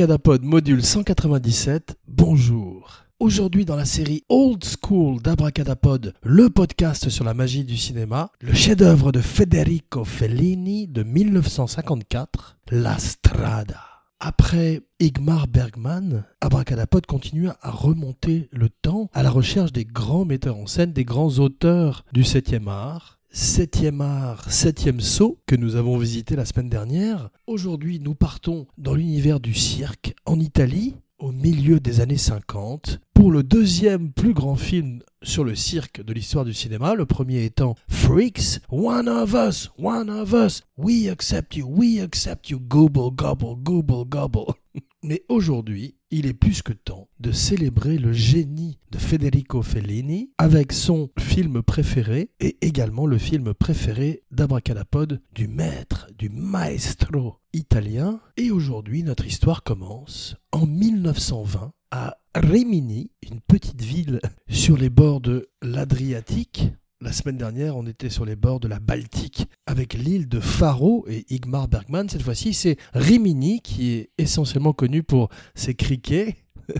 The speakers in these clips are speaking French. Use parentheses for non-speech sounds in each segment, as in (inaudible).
Abracadapod module 197, bonjour. Aujourd'hui dans la série Old School d'Abracadapod, le podcast sur la magie du cinéma, le chef-d'œuvre de Federico Fellini de 1954, La Strada. Après Igmar Bergman, Abracadapod continue à remonter le temps à la recherche des grands metteurs en scène, des grands auteurs du 7e art. 7e art, 7e saut que nous avons visité la semaine dernière. Aujourd'hui, nous partons dans l'univers du cirque en Italie au milieu des années 50 pour le deuxième plus grand film sur le cirque de l'histoire du cinéma, le premier étant Freaks, One of Us, One of Us, We accept you, we accept you, gobble, gobble, gobble, gobble. (laughs) Mais aujourd'hui, il est plus que temps de célébrer le génie de Federico Fellini avec son film préféré et également le film préféré d'Abracadapod du maître, du maestro italien. Et aujourd'hui, notre histoire commence en 1920 à Rimini, une petite ville sur les bords de l'Adriatique. La semaine dernière, on était sur les bords de la Baltique avec l'île de Faro et Igmar Bergman. Cette fois-ci, c'est Rimini qui est essentiellement connu pour ses criquets. (laughs)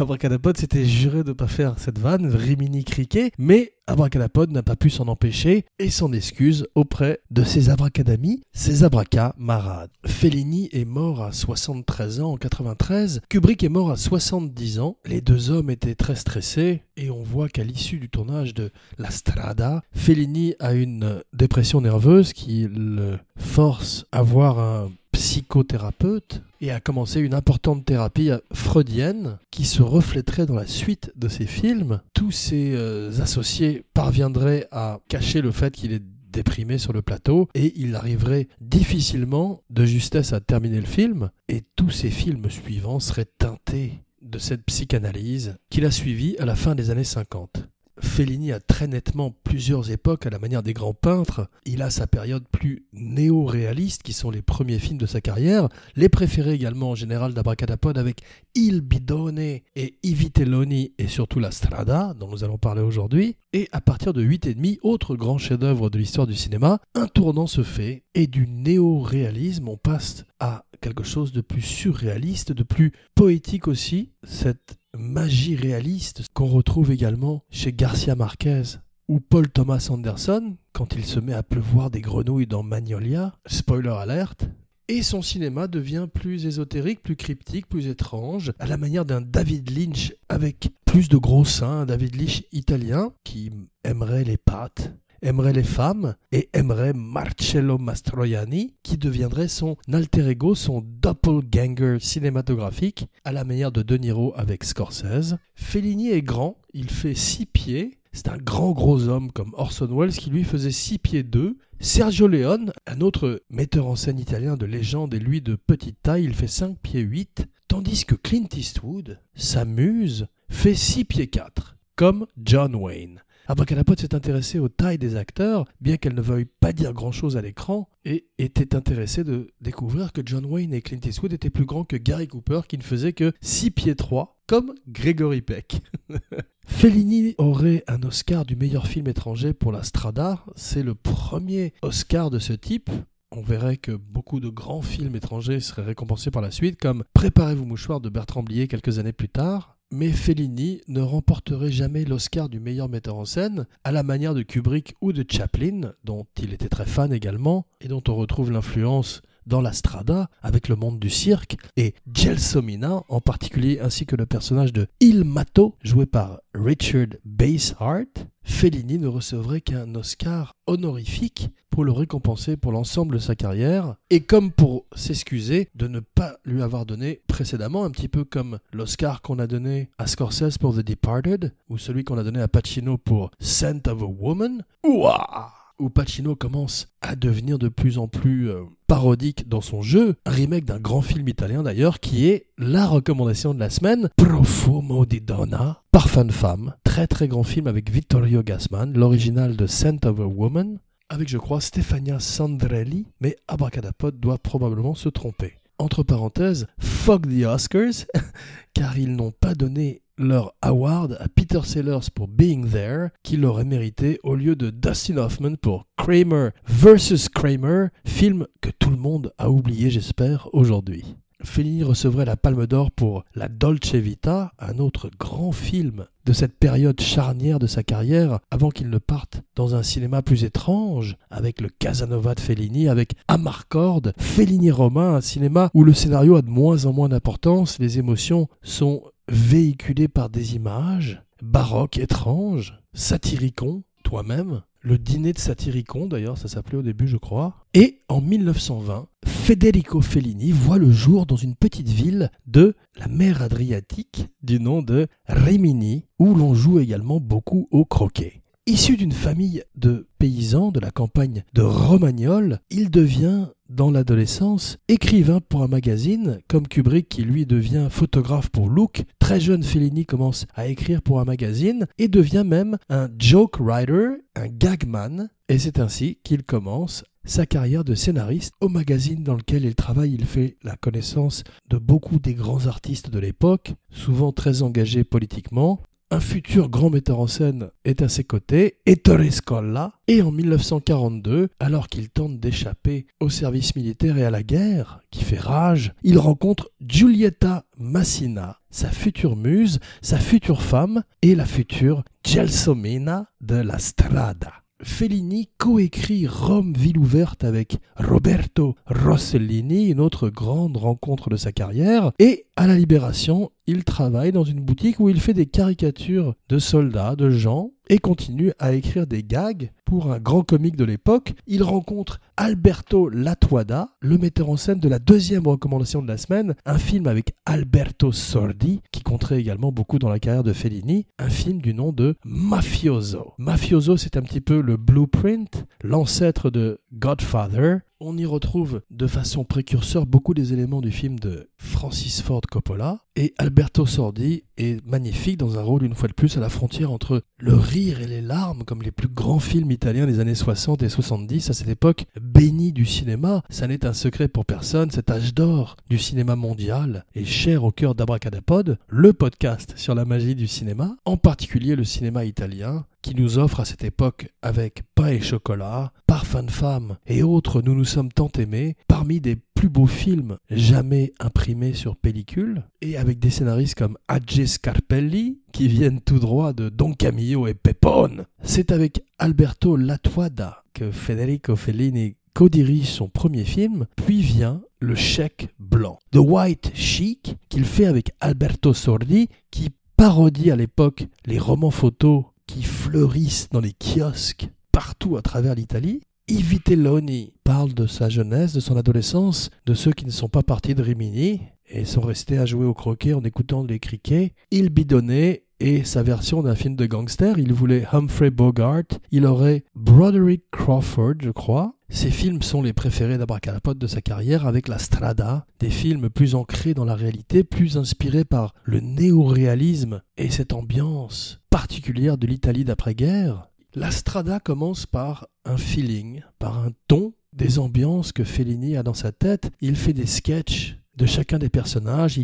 Abracadapod s'était juré de ne pas faire cette vanne, Rimini criquet, mais Abracadapod n'a pas pu s'en empêcher et s'en excuse auprès de ses abracadamis, ses abracamarades. Fellini est mort à 73 ans en 93, Kubrick est mort à 70 ans. Les deux hommes étaient très stressés et on voit qu'à l'issue du tournage de La Strada, Fellini a une dépression nerveuse qui le force à voir un psychothérapeute et a commencé une importante thérapie freudienne qui se reflèterait dans la suite de ses films. Tous ses euh, associés parviendraient à cacher le fait qu'il est déprimé sur le plateau et il arriverait difficilement de justesse à terminer le film et tous ses films suivants seraient teintés de cette psychanalyse qu'il a suivie à la fin des années 50. Fellini a très nettement plusieurs époques à la manière des grands peintres. Il a sa période plus néo-réaliste, qui sont les premiers films de sa carrière, les préférés également en général d'Abracadapod avec Il Bidone et I Vitelloni et surtout La Strada, dont nous allons parler aujourd'hui. Et à partir de 8 et demi, autre grand chef-d'œuvre de l'histoire du cinéma, un tournant se fait et du néo-réalisme on passe à quelque chose de plus surréaliste, de plus poétique aussi. Cette magie réaliste qu'on retrouve également chez Garcia Marquez ou Paul Thomas Anderson quand il se met à pleuvoir des grenouilles dans Magnolia, spoiler alerte, et son cinéma devient plus ésotérique, plus cryptique, plus étrange, à la manière d'un David Lynch avec plus de gros seins, un David Lynch italien qui aimerait les pâtes, aimerait les femmes et aimerait Marcello Mastroianni, qui deviendrait son alter ego, son doppelganger cinématographique, à la manière de De Niro avec Scorsese. Fellini est grand, il fait 6 pieds. C'est un grand gros homme comme Orson Welles qui lui faisait 6 pieds 2. Sergio Leone, un autre metteur en scène italien de légende et lui de petite taille, il fait 5 pieds 8. Tandis que Clint Eastwood, sa muse, fait 6 pieds 4, comme John Wayne. Abracadapod s'est intéressé aux tailles des acteurs, bien qu'elle ne veuille pas dire grand-chose à l'écran, et était intéressé de découvrir que John Wayne et Clint Eastwood étaient plus grands que Gary Cooper, qui ne faisait que 6 pieds 3, comme Gregory Peck. (laughs) Fellini aurait un Oscar du meilleur film étranger pour la Strada. C'est le premier Oscar de ce type. On verrait que beaucoup de grands films étrangers seraient récompensés par la suite, comme Préparez-vous mouchoir de Bertrand Blier quelques années plus tard, mais Fellini ne remporterait jamais l'Oscar du meilleur metteur en scène, à la manière de Kubrick ou de Chaplin, dont il était très fan également, et dont on retrouve l'influence dans la strada avec le monde du cirque et Gelsomina en particulier ainsi que le personnage de Il Mato joué par Richard Basehart, Fellini ne recevrait qu'un Oscar honorifique pour le récompenser pour l'ensemble de sa carrière et comme pour s'excuser de ne pas lui avoir donné précédemment, un petit peu comme l'Oscar qu'on a donné à Scorsese pour The Departed ou celui qu'on a donné à Pacino pour Scent of a Woman. Ouah où Pacino commence à devenir de plus en plus euh, parodique dans son jeu, un remake d'un grand film italien d'ailleurs qui est la recommandation de la semaine, Profumo di Donna, Parfum de femme, très très grand film avec Vittorio Gassman, l'original de Scent of a Woman, avec je crois Stefania Sandrelli, mais Abracadapod doit probablement se tromper. Entre parenthèses, fuck the Oscars, (laughs) car ils n'ont pas donné leur award à Peter Sellers pour Being There, qu'il aurait mérité au lieu de Dustin Hoffman pour Kramer vs. Kramer, film que tout le monde a oublié, j'espère, aujourd'hui. Fellini recevrait la Palme d'Or pour La Dolce Vita, un autre grand film de cette période charnière de sa carrière, avant qu'il ne parte dans un cinéma plus étrange, avec le Casanova de Fellini, avec Amarcord, Fellini Romain, un cinéma où le scénario a de moins en moins d'importance, les émotions sont véhiculées par des images baroques, étranges, satiriquons, toi-même, le dîner de Satyricon, d'ailleurs, ça s'appelait au début, je crois. Et en 1920, Federico Fellini voit le jour dans une petite ville de la mer Adriatique du nom de Rimini, où l'on joue également beaucoup au croquet. Issu d'une famille de paysans de la campagne de Romagnol, il devient dans l'adolescence, écrivain pour un magazine, comme Kubrick qui lui devient photographe pour Look, très jeune Fellini commence à écrire pour un magazine et devient même un joke writer, un gagman, et c'est ainsi qu'il commence sa carrière de scénariste au magazine dans lequel il travaille. Il fait la connaissance de beaucoup des grands artistes de l'époque, souvent très engagés politiquement, un futur grand metteur en scène est à ses côtés, Ettore Scolla, et en 1942, alors qu'il tente d'échapper au service militaire et à la guerre, qui fait rage, il rencontre Giulietta Massina, sa future muse, sa future femme, et la future Gelsomina de la Strada. Fellini coécrit Rome ville ouverte avec Roberto Rossellini, une autre grande rencontre de sa carrière, et à la Libération, il travaille dans une boutique où il fait des caricatures de soldats, de gens, et continue à écrire des gags pour un grand comique de l'époque. Il rencontre Alberto Latuada, le metteur en scène de la deuxième recommandation de la semaine, un film avec Alberto Sordi, qui compterait également beaucoup dans la carrière de Fellini, un film du nom de Mafioso. Mafioso, c'est un petit peu le blueprint, l'ancêtre de Godfather, on y retrouve de façon précurseur beaucoup des éléments du film de Francis Ford Coppola et Alberto Sordi est magnifique dans un rôle une fois de plus à la frontière entre le rire et les larmes comme les plus grands films italiens des années 60 et 70 à cette époque bénie du cinéma. Ça n'est un secret pour personne, cet âge d'or du cinéma mondial est cher au cœur d'Abracadapod, le podcast sur la magie du cinéma, en particulier le cinéma italien qui nous offre à cette époque avec pain et chocolat, parfum de femme et autres Nous nous sommes tant aimés, parmi des plus beaux films jamais imprimés sur pellicule, et avec des scénaristes comme Adje Scarpelli, qui viennent tout droit de Don Camillo et Pepone. C'est avec Alberto Latuada que Federico Fellini co-dirige son premier film, puis vient Le Chèque Blanc, The White Chic, qu'il fait avec Alberto Sordi, qui parodie à l'époque les romans photos qui fleurissent dans les kiosques partout à travers l'Italie. Ivitelloni parle de sa jeunesse, de son adolescence, de ceux qui ne sont pas partis de Rimini et sont restés à jouer au croquet en écoutant les criquets. Il bidonnait et sa version d'un film de gangster, il voulait Humphrey Bogart, il aurait Broderick Crawford, je crois. Ces films sont les préférés d'Abracadapote de sa carrière avec La Strada, des films plus ancrés dans la réalité, plus inspirés par le néo-réalisme et cette ambiance particulière de l'Italie d'après-guerre. La Strada commence par un feeling, par un ton, des ambiances que Fellini a dans sa tête. Il fait des sketchs de chacun des personnages,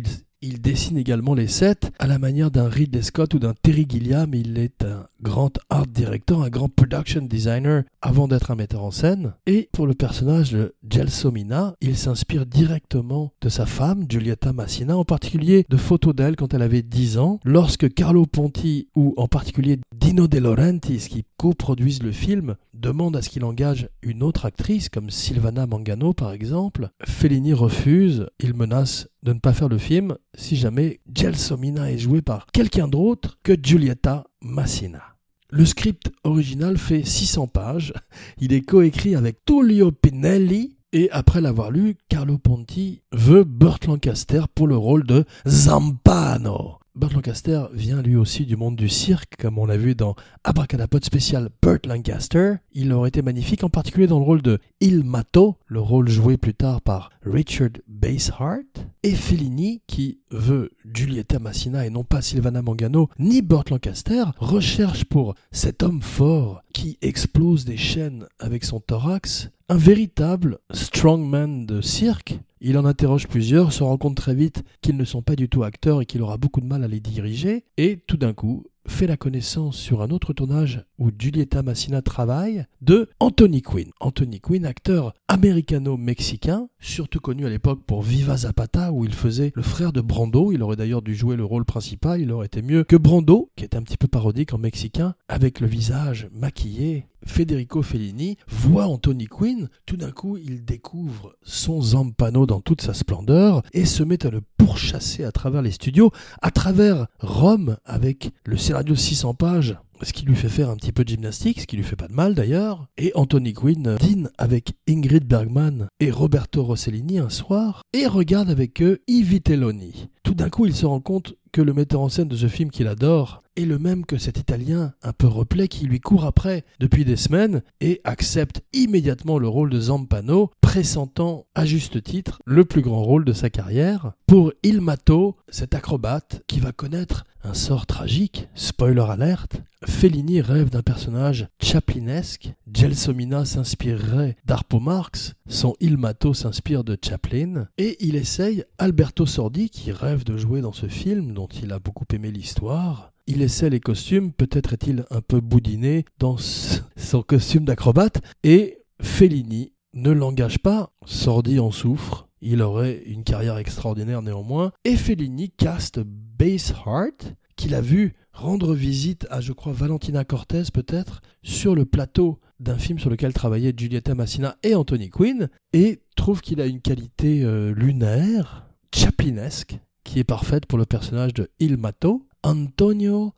il dessine également les sets à la manière d'un Ridley Scott ou d'un Terry Gilliam. Il est un grand art director, un grand production designer avant d'être un metteur en scène. Et pour le personnage de Gelsomina, il s'inspire directement de sa femme, Giulietta Massina, en particulier de photos d'elle quand elle avait 10 ans, lorsque Carlo Ponti ou en particulier Dino De Laurentiis, qui coproduisent le film, demande à ce qu'il engage une autre actrice, comme Silvana Mangano par exemple. Fellini refuse, il menace de ne pas faire le film si jamais Gelsomina est jouée par quelqu'un d'autre que Giulietta Massina. Le script original fait 600 pages, il est coécrit avec Tullio Pinelli, et après l'avoir lu, Carlo Ponti veut Burt Lancaster pour le rôle de Zampano. Burt Lancaster vient lui aussi du monde du cirque, comme on l'a vu dans Abracadapod spécial Burt Lancaster. Il aurait été magnifique, en particulier dans le rôle de Il Mato, le rôle joué plus tard par Richard Basehart. Et Fellini, qui veut Giulietta Massina et non pas Silvana Mangano, ni Burt Lancaster, recherche pour cet homme fort qui explose des chaînes avec son thorax, un véritable strongman de cirque il en interroge plusieurs, se rend compte très vite qu'ils ne sont pas du tout acteurs et qu'il aura beaucoup de mal à les diriger, et tout d'un coup, fait la connaissance sur un autre tournage où Giulietta Massina travaille de Anthony Quinn. Anthony Quinn, acteur américano-mexicain, surtout connu à l'époque pour Viva Zapata où il faisait le frère de Brando. Il aurait d'ailleurs dû jouer le rôle principal, il aurait été mieux que Brando, qui est un petit peu parodique en mexicain, avec le visage maquillé Federico Fellini voit Anthony Quinn, tout d'un coup il découvre son Zampano dans toute sa splendeur et se met à le pourchasser à travers les studios, à travers Rome avec le scénario de 600 pages ce qui lui fait faire un petit peu de gymnastique, ce qui lui fait pas de mal d'ailleurs. Et Anthony Quinn dîne avec Ingrid Bergman et Roberto Rossellini un soir et regarde avec eux Yves Telloni. Tout d'un coup, il se rend compte que le metteur en scène de ce film qu'il adore est le même que cet Italien un peu replay qui lui court après depuis des semaines et accepte immédiatement le rôle de Zampano, pressentant à juste titre le plus grand rôle de sa carrière. Pour Il Mato, cet acrobate qui va connaître un sort tragique, spoiler alerte, Fellini rêve d'un personnage chaplinesque, Gelsomina s'inspirerait d'Arpo Marx, son Il Mato s'inspire de Chaplin, et il essaye Alberto Sordi qui rêve de jouer dans ce film dont il a beaucoup aimé l'histoire, il essaie les costumes, peut-être est-il un peu boudiné dans son costume d'acrobate, et Fellini ne l'engage pas, Sordi en souffre, il aurait une carrière extraordinaire néanmoins, et Fellini caste Base Heart, qu'il a vu rendre visite à, je crois, Valentina Cortez peut-être, sur le plateau d'un film sur lequel travaillaient Giulietta Massina et Anthony Quinn, et trouve qu'il a une qualité euh, lunaire, chaplinesque, qui est parfaite pour le personnage de Il Mato, Antonio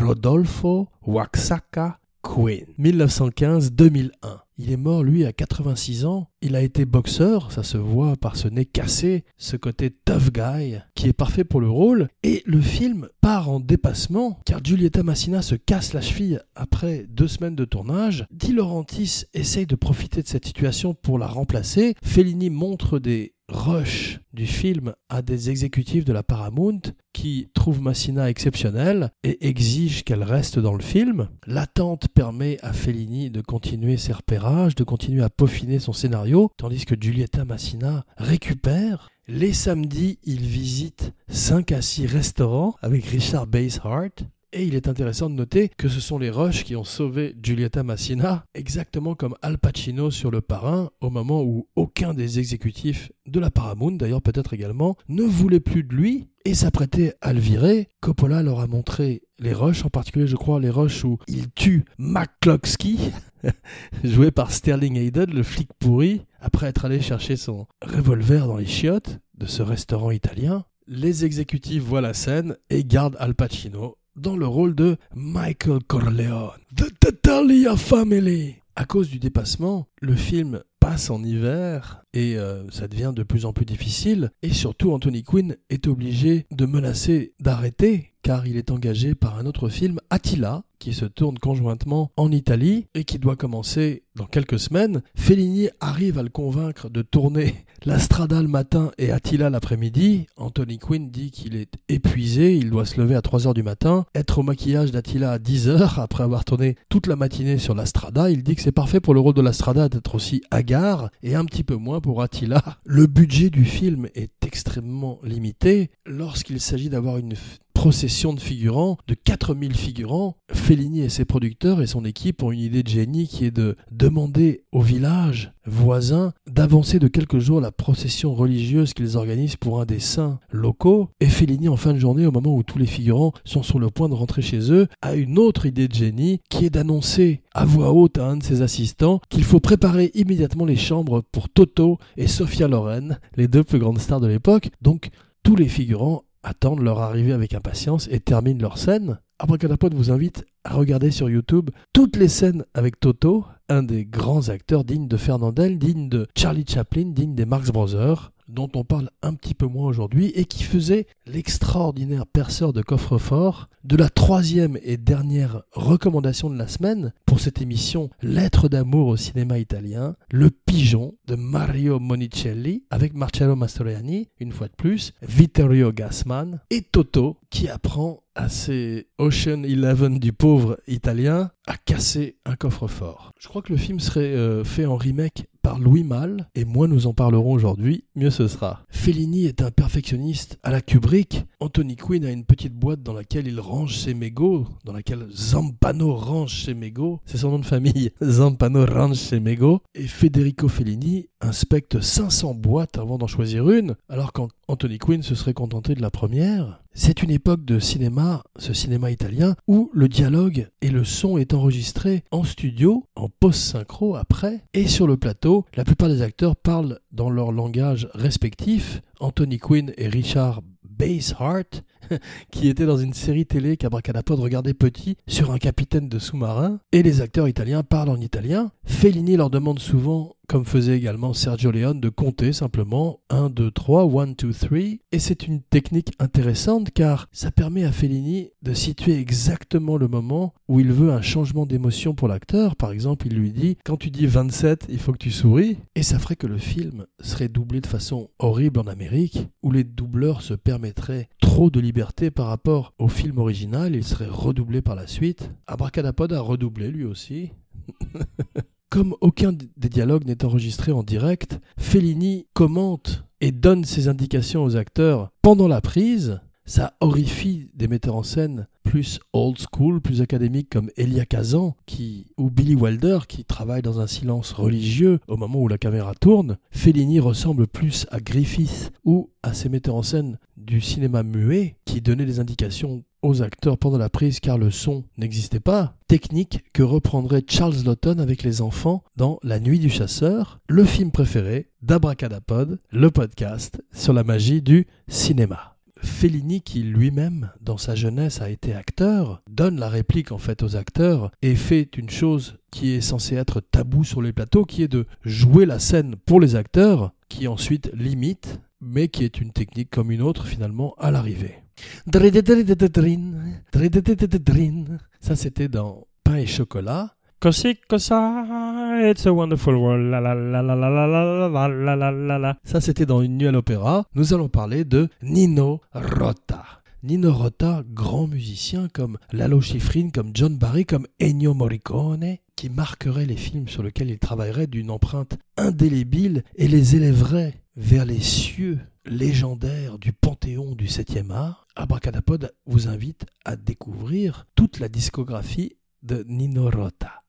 Rodolfo Waxaca Quinn, 1915-2001. Il est mort, lui, à 86 ans. Il a été boxeur, ça se voit par ce nez cassé, ce côté tough guy, qui est parfait pour le rôle. Et le film part en dépassement, car Giulietta Massina se casse la cheville après deux semaines de tournage. Di Laurentiis essaye de profiter de cette situation pour la remplacer. Fellini montre des rush du film à des exécutifs de la Paramount qui trouvent Massina exceptionnelle et exigent qu'elle reste dans le film. L'attente permet à Fellini de continuer ses repérages, de continuer à peaufiner son scénario, tandis que Giulietta Massina récupère. Les samedis, il visite 5 à 6 restaurants avec Richard Basehart et il est intéressant de noter que ce sont les Rush qui ont sauvé Giulietta Massina, exactement comme Al Pacino sur Le Parrain, au moment où aucun des exécutifs de la Paramount, d'ailleurs peut-être également, ne voulait plus de lui et s'apprêtait à le virer. Coppola leur a montré les Rush, en particulier je crois les Rush où il tue McCloskey, (laughs) joué par Sterling Hayden, le flic pourri, après être allé chercher son revolver dans les chiottes de ce restaurant italien. Les exécutifs voient la scène et gardent Al Pacino dans le rôle de Michael Corleone. The Tatalia Family. À cause du dépassement, le film passe en hiver et euh, ça devient de plus en plus difficile. Et surtout, Anthony Quinn est obligé de menacer d'arrêter car il est engagé par un autre film, Attila, qui se tourne conjointement en Italie et qui doit commencer dans quelques semaines. Fellini arrive à le convaincre de tourner (laughs) La Strada le matin et Attila l'après-midi. Anthony Quinn dit qu'il est épuisé, il doit se lever à 3h du matin, être au maquillage d'Attila à 10h après avoir tourné toute la matinée sur La Strada. Il dit que c'est parfait pour le rôle de La Strada d'être aussi hagard et un petit peu moins pour Attila. Le budget du film est extrêmement limité lorsqu'il s'agit d'avoir une procession de figurants, de 4000 figurants. Fellini et ses producteurs et son équipe ont une idée de génie qui est de demander au village voisin d'avancer de quelques jours la procession religieuse qu'ils organisent pour un des saints locaux. Et Fellini, en fin de journée, au moment où tous les figurants sont sur le point de rentrer chez eux, a une autre idée de génie qui est d'annoncer à voix haute à un de ses assistants qu'il faut préparer immédiatement les chambres pour Toto et Sophia Loren, les deux plus grandes stars de l'époque. Donc, tous les figurants attendent leur arrivée avec impatience et terminent leur scène. Abracadapod vous invite à regarder sur YouTube toutes les scènes avec Toto, un des grands acteurs dignes de Fernandel, digne de Charlie Chaplin, digne des Marx Brothers, dont on parle un petit peu moins aujourd'hui et qui faisait l'extraordinaire perceur de coffre-fort de la troisième et dernière recommandation de la semaine pour cette émission Lettre d'amour au cinéma italien, Le Pigeon de Mario Monicelli avec Marcello Mastroianni, une fois de plus, Vittorio Gassman et Toto qui apprend à ces Ocean Eleven du pauvre italien à casser un coffre-fort. Je crois que le film serait euh, fait en remake par Louis Malle, et moins nous en parlerons aujourd'hui, mieux ce sera. Fellini est un perfectionniste à la Kubrick. Anthony Quinn a une petite boîte dans laquelle il range ses mégots, dans laquelle Zampano range ses mégots. C'est son nom de famille. (laughs) Zampano range ses mégots. Et Federico Fellini inspecte 500 boîtes avant d'en choisir une, alors qu'Anthony Quinn se serait contenté de la première. C'est une époque de cinéma, ce cinéma italien, où le dialogue et le son est enregistré en studio, en post-synchro après, et sur le plateau, la plupart des acteurs parlent dans leur langage respectif. Anthony Quinn et Richard Basehart, (laughs) qui étaient dans une série télé qu'Abracadapod regardait petit sur un capitaine de sous-marin, et les acteurs italiens parlent en italien. Fellini leur demande souvent comme faisait également Sergio Leone, de compter simplement 1, 2, 3, 1, 2, 3. Et c'est une technique intéressante car ça permet à Fellini de situer exactement le moment où il veut un changement d'émotion pour l'acteur. Par exemple, il lui dit Quand tu dis 27, il faut que tu souris. Et ça ferait que le film serait doublé de façon horrible en Amérique, où les doubleurs se permettraient trop de liberté par rapport au film original. Il serait redoublé par la suite. Abracadapod a redoublé lui aussi. (laughs) Comme aucun des dialogues n'est enregistré en direct, Fellini commente et donne ses indications aux acteurs pendant la prise. Ça horrifie des metteurs en scène plus old school, plus académiques comme Elia Kazan ou Billy Wilder qui travaille dans un silence religieux au moment où la caméra tourne. Fellini ressemble plus à Griffith ou à ces metteurs en scène du cinéma muet qui donnaient des indications aux acteurs pendant la prise car le son n'existait pas, technique que reprendrait Charles Lawton avec les enfants dans La Nuit du Chasseur, le film préféré d'Abracadapod, le podcast sur la magie du cinéma. Fellini, qui lui-même, dans sa jeunesse, a été acteur, donne la réplique en fait aux acteurs et fait une chose qui est censée être tabou sur les plateaux, qui est de jouer la scène pour les acteurs, qui ensuite limite, mais qui est une technique comme une autre finalement à l'arrivée. Ça c'était dans Pain et chocolat. It's a Wonderful World. Ça, c'était dans Une Nuit à l'Opéra. Nous allons parler de Nino Rota. Nino Rota, grand musicien comme Lalo Schifrin, comme John Barry, comme Ennio Morricone, qui marquerait les films sur lesquels il travaillerait d'une empreinte indélébile et les élèverait vers les cieux légendaires du panthéon du 7e art, Abracadapod vous invite à découvrir toute la discographie de Nino Rota.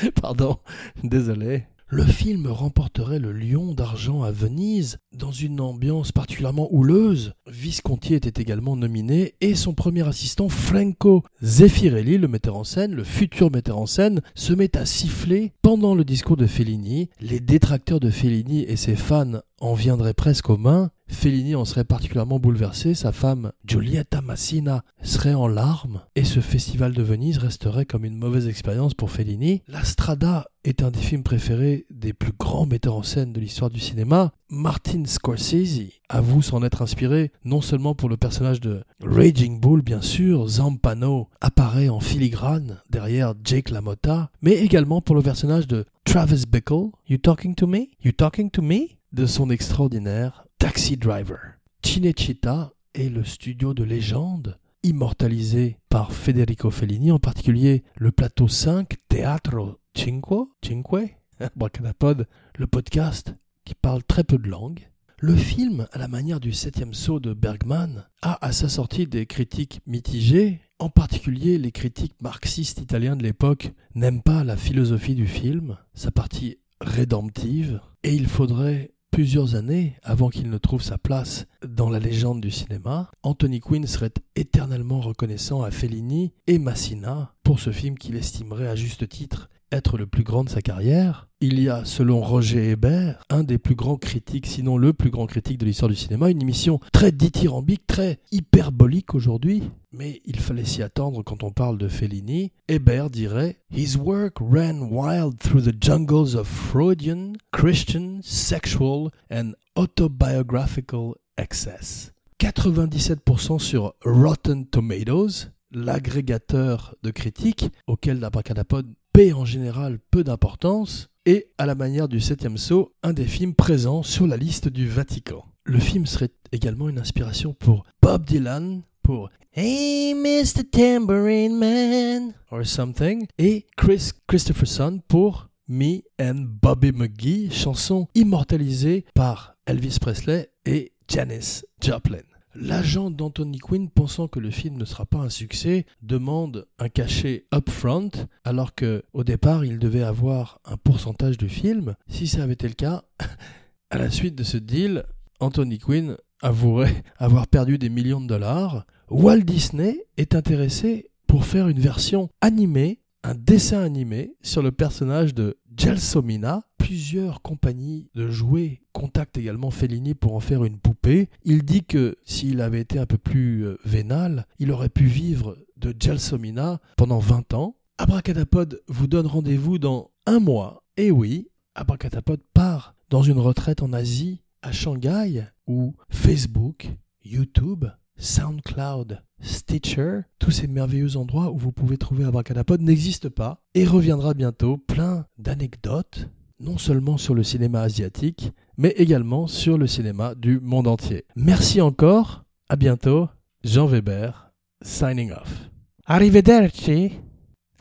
(laughs) Pardon, désolé. Le film remporterait le Lion d'argent à Venise dans une ambiance particulièrement houleuse. Visconti était également nominé et son premier assistant Franco Zeffirelli, le metteur en scène, le futur metteur en scène, se met à siffler pendant le discours de Fellini. Les détracteurs de Fellini et ses fans en viendraient presque aux mains. Fellini en serait particulièrement bouleversé, sa femme Giulietta Massina serait en larmes et ce festival de Venise resterait comme une mauvaise expérience pour Fellini. La Strada est un des films préférés des plus grands metteurs en scène de l'histoire du cinéma. Martin Scorsese avoue s'en être inspiré non seulement pour le personnage de Raging Bull bien sûr, Zampano apparaît en filigrane derrière Jake LaMotta, mais également pour le personnage de Travis Bickle, You talking to me? You talking to me? de son extraordinaire Taxi Driver. Cinecittà est le studio de légende immortalisé par Federico Fellini, en particulier le plateau 5 Teatro Cinque, Cinque, Bracadapod, le podcast qui parle très peu de langues. Le film, à la manière du septième saut de Bergman, a à sa sortie des critiques mitigées, en particulier les critiques marxistes italiens de l'époque n'aiment pas la philosophie du film, sa partie rédemptive, et il faudrait plusieurs années avant qu'il ne trouve sa place dans la légende du cinéma, Anthony Quinn serait éternellement reconnaissant à Fellini et Massina pour ce film qu'il estimerait à juste titre être le plus grand de sa carrière. Il y a, selon Roger Hébert, un des plus grands critiques, sinon le plus grand critique de l'histoire du cinéma, une émission très dithyrambique, très hyperbolique aujourd'hui, mais il fallait s'y attendre quand on parle de Fellini. Hébert dirait His work ran wild through the jungles of Freudian, Christian, sexual and autobiographical excess. 97% sur Rotten Tomatoes, l'agrégateur de critiques auquel l'Abracadapod paie en général peu d'importance, et à la manière du septième saut, un des films présents sur la liste du Vatican. Le film serait également une inspiration pour Bob Dylan, pour Hey Mr. Tambourine Man or something, et Chris Christopherson pour Me and Bobby McGee, chanson immortalisée par Elvis Presley et Janis Joplin. L'agent d'Anthony Quinn, pensant que le film ne sera pas un succès, demande un cachet upfront, alors que au départ il devait avoir un pourcentage du film. Si ça avait été le cas, (laughs) à la suite de ce deal, Anthony Quinn avouerait avoir perdu des millions de dollars. Walt Disney est intéressé pour faire une version animée un dessin animé sur le personnage de Gelsomina. Plusieurs compagnies de jouets contactent également Fellini pour en faire une poupée. Il dit que s'il avait été un peu plus euh, vénal, il aurait pu vivre de Gelsomina pendant 20 ans. Abracadapod vous donne rendez-vous dans un mois. Et oui, Abracadapod part dans une retraite en Asie, à Shanghai, où Facebook, YouTube, SoundCloud, Stitcher, tous ces merveilleux endroits où vous pouvez trouver Abracadapod n'existent pas et reviendra bientôt plein d'anecdotes, non seulement sur le cinéma asiatique, mais également sur le cinéma du monde entier. Merci encore, à bientôt, Jean Weber, signing off. Arrivederci.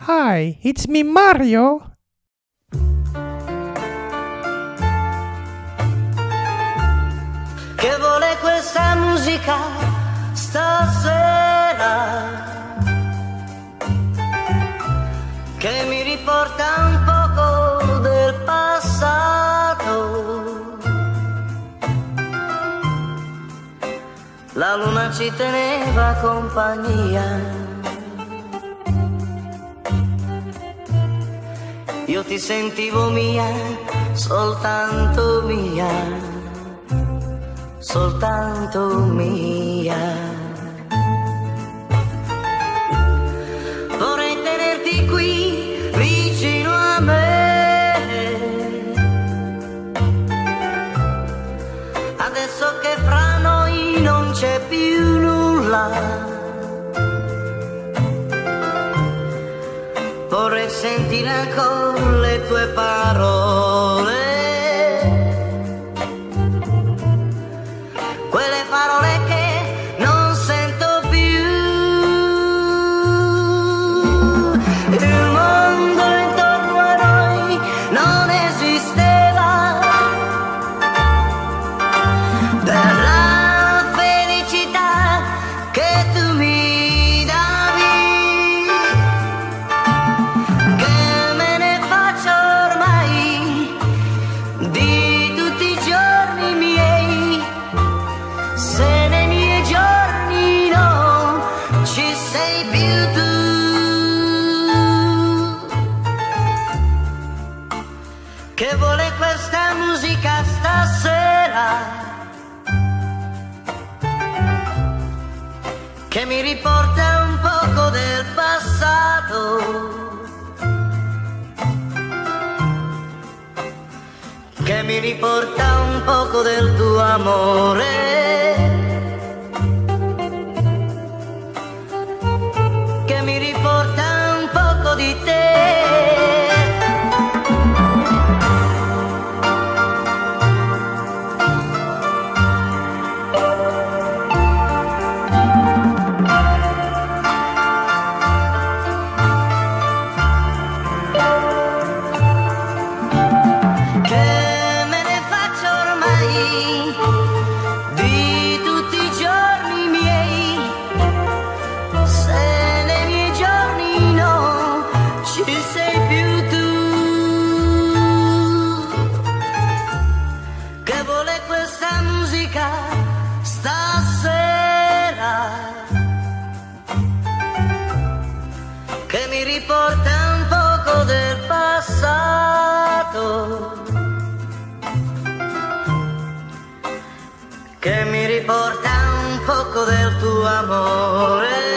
Hi, it's me Mario. Che vuole questa musica? Stasera? Che mi riporta un poco del passato. La luna ci teneva compagnia. Io ti sentivo mia, soltanto mia, soltanto mia. Qui vicino a me. Adesso che fra noi non c'è più nulla. Vorrei sentire ancora le tue parole. que me importa un poco del tu amor. Eh. importa un poco de tu amor.